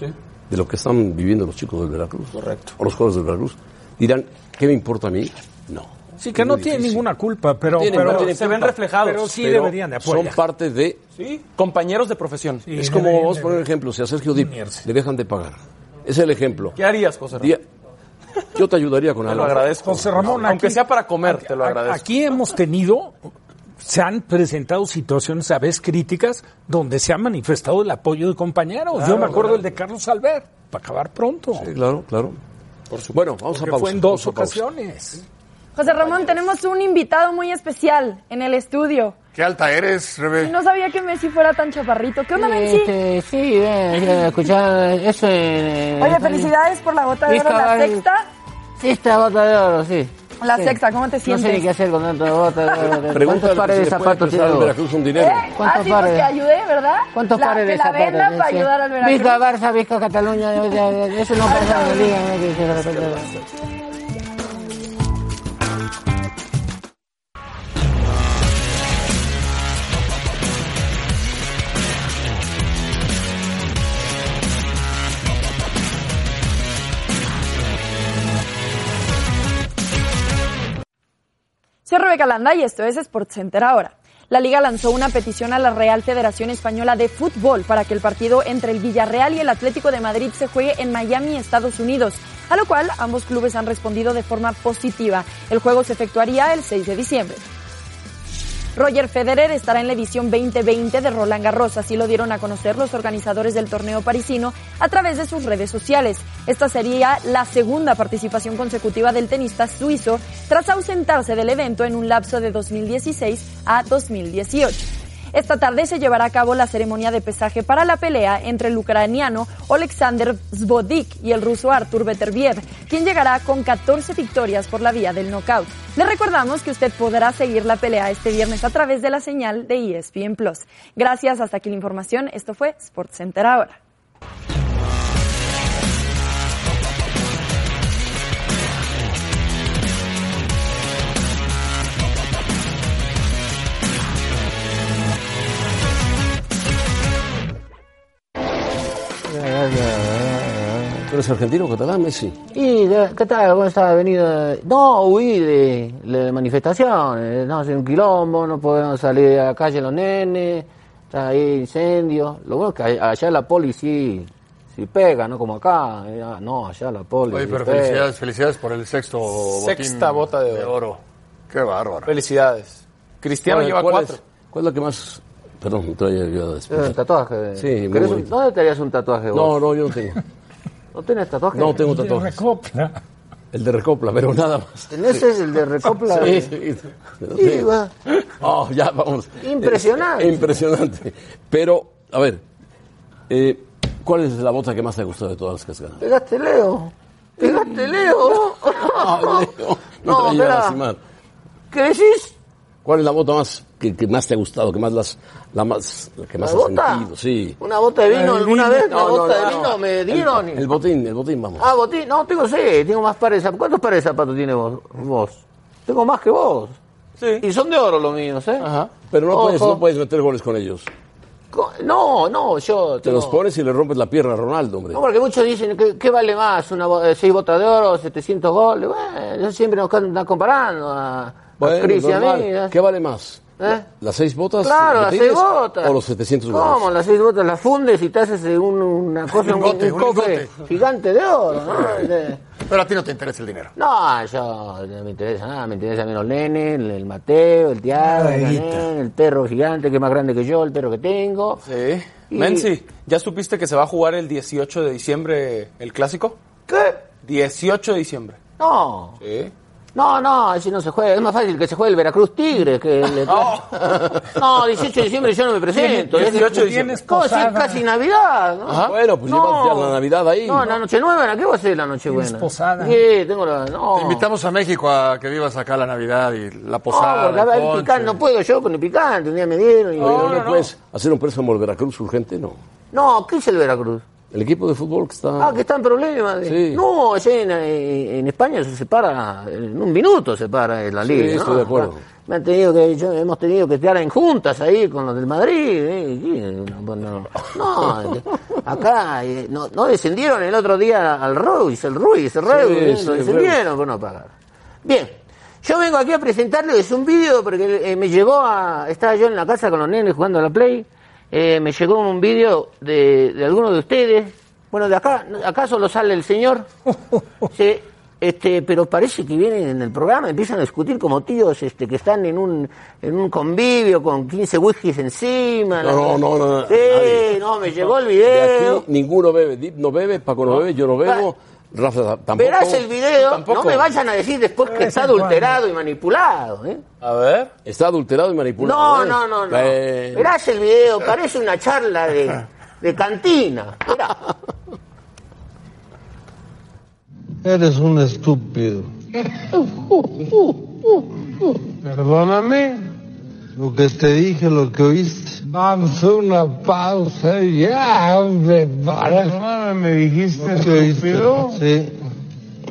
de lo que están viviendo los chicos del Veracruz. Correcto. O los jugadores del Veracruz. Dirán, ¿qué me importa a mí? No. Sí, que no difícil. ninguna culpa, pero, Tienen, pero no tienen se ven reflejados. Pero sí Pero deberían de Son apoyar. parte de... Sí, compañeros de profesión. Sí, es como, poner un ejemplo, si a Sergio Dip le dejan de pagar. Es el ejemplo. ¿Qué harías, José Ramón? Yo te ayudaría con Te algo. lo agradezco. José Ramón, Aunque aquí- sea para comer, te lo A- agradezco. Aquí hemos tenido, se han presentado situaciones a veces críticas donde se ha manifestado el apoyo de compañeros. Yo me acuerdo el de Carlos Albert, para acabar pronto. Sí, claro, claro. Bueno, vamos a Porque pausa. fue en dos a ocasiones. José Ramón, tenemos un invitado muy especial en el estudio. Qué alta eres, Rebe. No sabía que Messi fuera tan chaparrito. ¿Qué onda, Messi? Este, sí, eh, eh, escuchar eso en... Oye, felicidades por la bota de oro, la sexta. Sí, esta bota de oro, sí. La Sí. sexta, ¿cómo te No sé ni sientes? qué hacer con tanta bota de oro. ¿Cuántos pares de zapatos tiene? Veracruz un dinero. ¿Eh? Ah, ¿Cuántos sí, pues pares? que ayudé, ¿verdad? ¿Cuántos La- pares de que la zapatos? venda para ayudar al Veracruz. Vizca Barça, Vizca Cataluña, eso no pasa en Soy Rebeca Landa y esto es SportsCenter ahora. La liga lanzó una petición a la Real Federación Española de Fútbol para que el partido entre el Villarreal y el Atlético de Madrid se juegue en Miami, Estados Unidos, a lo cual ambos clubes han respondido de forma positiva. El juego se efectuaría el 6 de diciembre. Roger Federer estará en la edición 2020 de Roland Garros, así lo dieron a conocer los organizadores del torneo parisino a través de sus redes sociales. Esta sería la segunda participación consecutiva del tenista suizo tras ausentarse del evento en un lapso de 2016 a 2018. Esta tarde se llevará a cabo la ceremonia de pesaje para la pelea entre el ucraniano Alexander Zvodik y el ruso Artur Beterbiev, quien llegará con 14 victorias por la vía del knockout. Le recordamos que usted podrá seguir la pelea este viernes a través de la señal de ESPN Plus. Gracias, hasta aquí la información. Esto fue SportsCenter ahora. Eres argentino o catalán, Messi? Y, de- ¿qué tal? ¿Cómo está? Venido? No, huí de, de manifestaciones. No, hace un quilombo, no podemos salir a la calle los nenes, está ahí incendio. Lo bueno es que allá la poli sí, sí pega, no como acá. Eh, ah, No, allá la poli. Oye, sí pero pega. felicidades, felicidades por el sexto Sexta botín bota de oro. Qué bárbaro. Felicidades. Cristiano ¿Cuál- lleva cuál cuatro. es- ¿Cuál es la que más...? Perdón, te voy a ayudar después. Un tatuaje. Sí, muy ¿Querés un-. ¿Dónde te harías un tatuaje vos? No, no, yo no tengo. ¿No tenés tatuaje? No tengo tatuajes. El de Recopla, pero nada más. ¿Tenés el de Recopla? Sí, sí. Sí, va. Oh, ya, vamos. Impresionante. Eh, impresionante. Pero, a ver, eh, ¿cuál es la bota que más te ha gustado de todas las que has ganado? Pegaste Leo. Pegaste Leo. No, Leo, no, No, te vayas a lastimar. ¿Qué decís? ¿Cuál es la bota más que, que más te ha gustado, que más las, la más, la que más ¿La has bota? sentido? Sí. ¿Una bota de vino El alguna vino. vez? ¿Una No, bota no, de vino no. me El- dieron? El, botín, el botín, vamos. Ah, botín. No, tengo seis. Tengo más pares de zapatos. ¿Cuántos pares de zapatos tiene vos? vos? Tengo más que vos. Sí. Y son de oro los míos, ¿eh? Ajá. Pero no Ojo. puedes, no puedes meter goles con ellos. No, no, yo... Te tengo- los pones y le rompes la pierna a Ronaldo, hombre. No, porque muchos dicen que ¿qué vale más, una eh, seis botas de oro, 700 goles. Bueno, yo siempre nos están comparando a, a Bueno, Cris y a mí. ¿eh? ¿Qué vale más? ¿Eh? ¿Las seis botas? Claro, las seis botas. ¿O los 700 goles? ¿Cómo? Las seis botas las fundes y te haces un- una cosa, un, lingote, un un cofre lingote. gigante de oro. ¿no? De- Pero a ti no te interesa el dinero. No, yo no me interesa nada, me interesa a mí los nenes, el, el Mateo, el Tiago, el, el perro gigante que es más grande que yo, el perro que tengo. Sí. Y- Menzi, ¿ya supiste que se va a jugar el 18 de diciembre el clásico? ¿Qué? 18 de diciembre. No, Sí. No, no, así no se juega. Es más fácil que se juegue el Veracruz Tigre que el... No, 18 de diciembre yo no me presento. Tienes- 18 de diciembre. ¿Cómo si es casi Navidad? ¿no? Ajá. Bueno, pues No. llevas ya la Navidad ahí. No, la noche nueva, ¿qué va a ser la noche buena? Tienes posada. Sí, tengo la... No. Te invitamos a México a que vivas acá la Navidad y la No, posada. porque a el picante, no puedo yo con el picante, un día me dieron y... Pero no, puedes hacer un préstamo al Veracruz urgente, no. No, ¿qué es el Veracruz? El equipo de fútbol que está... Ah, que está en problemas. Sí. No, en, en España se separa, en un minuto se para la Sí, liga. ¿no? estoy de acuerdo. Me han tenido que, yo- hemos tenido que estar en juntas ahí con los del Madrid. ¿eh? Sí, No, no, no, acá eh, no, no descendieron el otro día al Ruiz, el Ruiz, el Ruiz, sí, no descendieron por no pagar. Bien, yo vengo aquí a presentarles un vídeo porque eh, me llegó a, estaba yo en la casa con los nenes jugando a la Play, eh, me llegó un vídeo de, de alguno de ustedes, bueno, de acá, acá solo sale el señor, sí, este, pero parece que vienen en el programa, empiezan a discutir como tíos este, que están en un, en un convivio con 15 whiskies encima. No, no, no, no, Sí, nadie. no, me llegó el De video. aquí ninguno bebe. No bebe, Paco no bebe, yo no bebo. Rafa tampoco. Verás el video, Tampoco. no me vayan a decir después que está adulterado y manipulado. ¿eh? A ver. Está adulterado y manipulado. No, no, no, no. Eh, Verás el video, parece una charla de, de cantina. Verá. Eres un estúpido. Perdóname. Lo que te dije, lo que oíste. Vamos a una pausa ya, hombre. Para. Perdóname, me dijiste estúpido. Sí.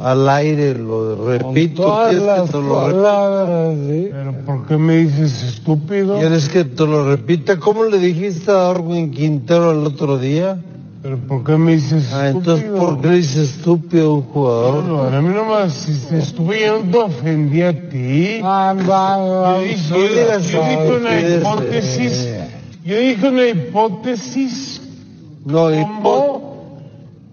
Al aire lo repito. todas ¿quieres que las te lo palabras? Pero ¿por qué me dices estúpido? ¿Quieres que te lo repita? ¿Cómo le dijiste a Darwin Quintero el otro día? ¿Pero por qué me dices ah, entonces, ¿por qué dices estúpido un jugador? No, a mí no me dijiste estúpido, yo no te ofendí a ti. yo dije, no digas yo dije una hipótesis. Yo dije una hipótesis. No, ¿Cómo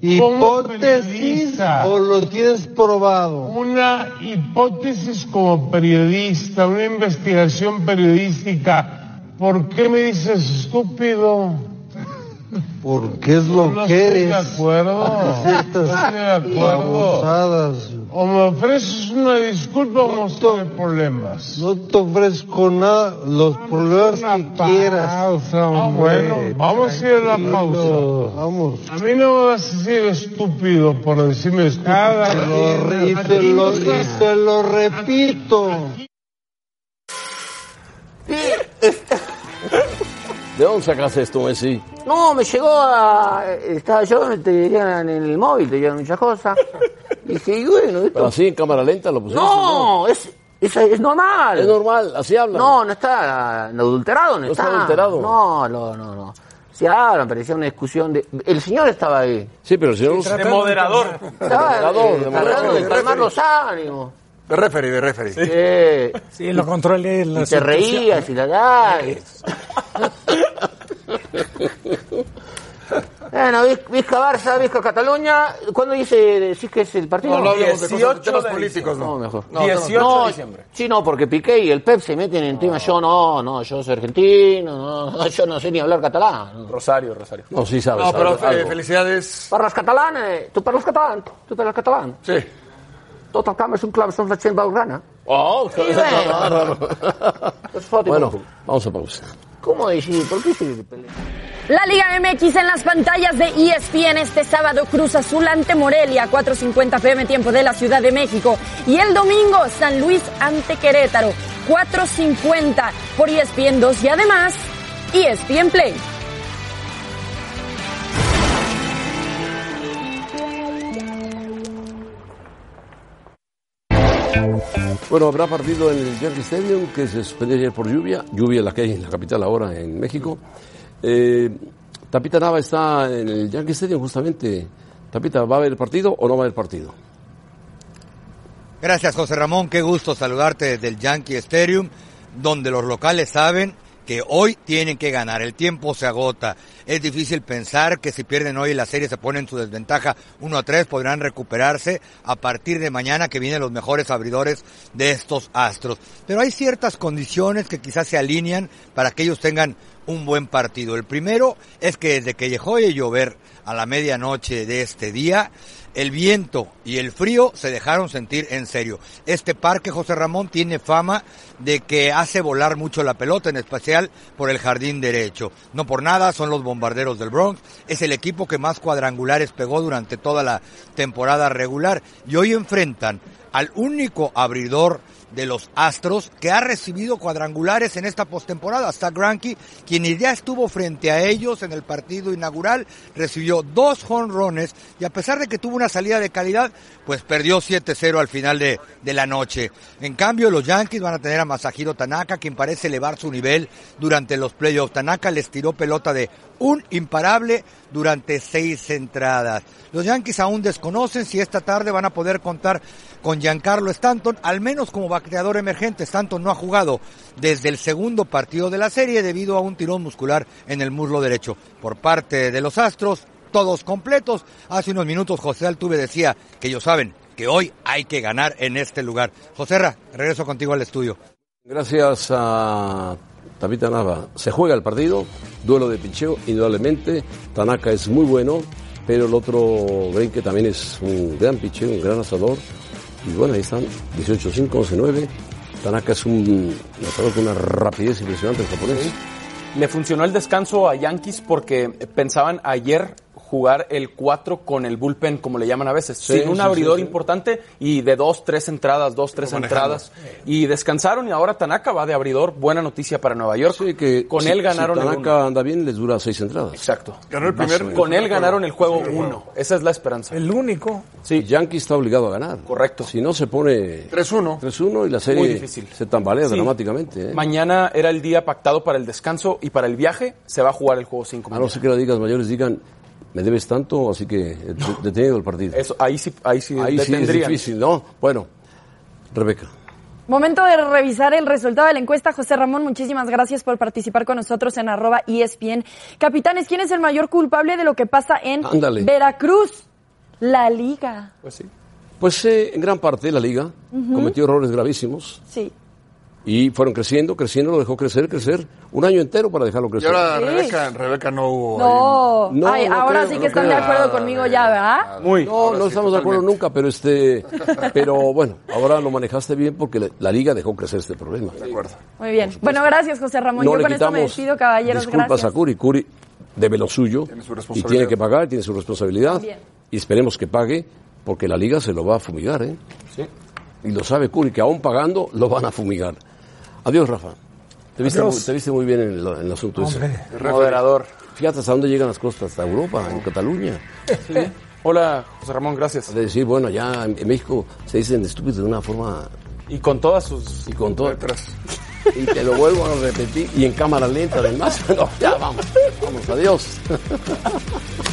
hipótesis o lo tienes probado? Una hipótesis como periodista, una investigación periodística. ¿Por qué me dices estúpido? Porque es lo No que estoy eres. de acuerdo. Ciertas No estoy de acuerdo. babosadas. O me ofreces una disculpa o no estoy problemas. No te ofrezco nada, los problemas que quieras. Ah, bueno, vamos a ir a la pausa. Vamos. A mí no me vas a decir estúpido por decirme estúpido. Te lo y, te lo, y te lo repito. ¿De dónde sacas esto, Messi? No, me llegó a... Estaba yo, te dirían en el móvil, te dirían muchas cosas. Y dije, y bueno, Pero esto... así en cámara lenta lo pusiste. No, es, es, es normal. Es normal, así hablan. No, no está no, adulterado, no, No está adulterado. No, no, no, no. Se hablan, parecía una discusión de... El señor estaba ahí. Sí, pero el señor... De moderador. De de moderador. calmar los ánimos. De referee, de referee. Sí. Sí, lo controlé. Y te reías y la das. Bueno, Viz- Vizca Barça, Vizca Cataluña. ¿Cuándo dice, decís que es el partido? No, no hablemos de cosas- 18 temas de políticos, no. No, mejor. No, 18 No, de diciembre. Sí, no, porque Piqué y el Pep se meten en temas. Yo no, no, yo soy argentino, no, yo no sé ni hablar catalán. Rosario, Rosario. No, sí sabes. No, pero algo, eh, felicidades. Parles catalán, eh? Tu parles catalán? Tu parles catalán? Sí. Tot el camp és un club, som la gent blaugrana. Oh, Sí, bueno. Es Bueno, vamos a pausa. ¿Cómo decir? ¿Por qué se pelea? La Liga MX en las pantallas de ESPN este sábado Cruz Azul ante Morelia, 4.50 pm tiempo de la Ciudad de México. Y el domingo San Luis ante Querétaro, 4.50 por ESPN 2 y además ESPN Play. Bueno, habrá partido en el Yankee Stadium que se suspendió ayer por lluvia. Lluvia la que hay en la capital ahora, en México. Eh, Tapita Nava está en el Yankee Stadium justamente. Tapita, ¿va a haber partido o no va a haber partido? Gracias, José Ramón. Qué gusto saludarte desde el Yankee Stadium, donde los locales saben que hoy tienen que ganar. El tiempo se agota. Es difícil pensar que si pierden hoy la serie se ponen en su desventaja 1 a 3, podrán recuperarse a partir de mañana que vienen los mejores abridores de estos astros. Pero hay ciertas condiciones que quizás se alinean para que ellos tengan un buen partido. El primero es que desde que dejó de llover a la medianoche de este día, el viento y el frío se dejaron sentir en serio. Este parque, José Ramón, tiene fama de que hace volar mucho la pelota, en especial por el jardín derecho. No por nada, son los bombarderos del Bronx. Es el equipo que más cuadrangulares pegó durante toda la temporada regular. Y hoy enfrentan al único abridor de los Astros que ha recibido cuadrangulares en esta postemporada. Hasta Granky, quien ya estuvo frente a ellos en el partido inaugural, recibió dos jonrones y a pesar de que tuvo una salida de calidad, pues perdió 7-0 al final de, de la noche. En cambio, los Yankees van a tener a Masahiro Tanaka, quien parece elevar su nivel durante los playoffs. Tanaka les tiró pelota de un imparable durante seis entradas. Los Yankees aún desconocen si esta tarde van a poder contar con Giancarlo Stanton, al menos como bateador emergente. Stanton no ha jugado desde el segundo partido de la serie debido a un tirón muscular en el muslo derecho. Por parte de los Astros, todos completos. Hace unos minutos José Altuve decía que ellos saben que hoy hay que ganar en este lugar. José Ra, regreso contigo al estudio. Gracias a Tapita Nava. Se juega el partido, duelo de picheo, indudablemente. Tanaka es muy bueno. pero el otro que también es un gran pitcher, un gran asador. Y bueno, ahí están, 18-5, 11-9. Tanaka es un lanzador con una rapidez impresionante el japonés. Le funcionó el descanso a Yankees porque pensaban ayer jugar el 4 con el bullpen, como le llaman a veces, Sí, sin un sí, abridor sí, sí. importante y de dos, tres entradas, dos, tres manejando. entradas. Y descansaron y ahora Tanaka va de abridor. Buena noticia para Nueva York. que con si- él ganaron si el Tanaka uno. anda bien, les dura seis entradas. Exacto. Ganó el primer. Con él ganaron el juego 1. Esa es la esperanza. El único. Sí, Yankee está obligado a ganar. Correcto. Si no se pone 3-1. 3-1 y la Muy serie difícil. se tambalea Sí. dramáticamente. ¿eh? Mañana era el día pactado para el descanso y para el viaje se va a jugar el juego 5. A no ser que las ligas mayores digan, me debes tanto, así que eh, detenido el partido. Eso, ahí sí, ahí sí, Ahí sí es difícil, ¿no? Bueno, Rebeca. Momento de revisar el resultado de la encuesta. José Ramón, muchísimas gracias por participar con nosotros en arroba ESPN. Capitanes, ¿quién es el mayor culpable de lo que pasa en Ándale. Veracruz? La liga. Pues sí. Pues eh, en gran parte la liga cometió errores gravísimos Sí. Y fueron creciendo, creciendo, lo dejó crecer, crecer. Un año entero para dejarlo Y crecer. ahora Sí. Rebeca, Rebeca no hubo. No. No, Ay, no ahora creo, sí que no están creo. de acuerdo conmigo ya, ¿verdad? Muy. No, no estamos de acuerdo nunca, pero este, pero bueno, ahora lo manejaste bien porque la, la liga dejó crecer este problema. De acuerdo. Muy bien. Bueno, gracias, José Ramón. No Yo le con esto me despido, caballeros. disculpas Gracias. a Curi. Curi debe lo suyo Tiene su y responsabilidad. tiene que pagar, tiene su responsabilidad Bien. y esperemos que pague porque la liga se lo va a fumigar, ¿eh? Sí. Y lo sabe Curi, que aún pagando lo van a fumigar. Adiós, Rafa. Te viste, Adiós. muy, te viste muy bien en el, en el asunto ese. Hombre. Moderador. Fíjate hasta dónde llegan las costas, hasta Europa, en Cataluña. Hola, José Ramón, gracias. De decir, bueno, ya en en México se dicen estúpidos de una forma Y con todas sus... y con todo. Y te lo vuelvo a repetir. Y en cámara lenta, además. No, ya, vamos. Vamos, adiós.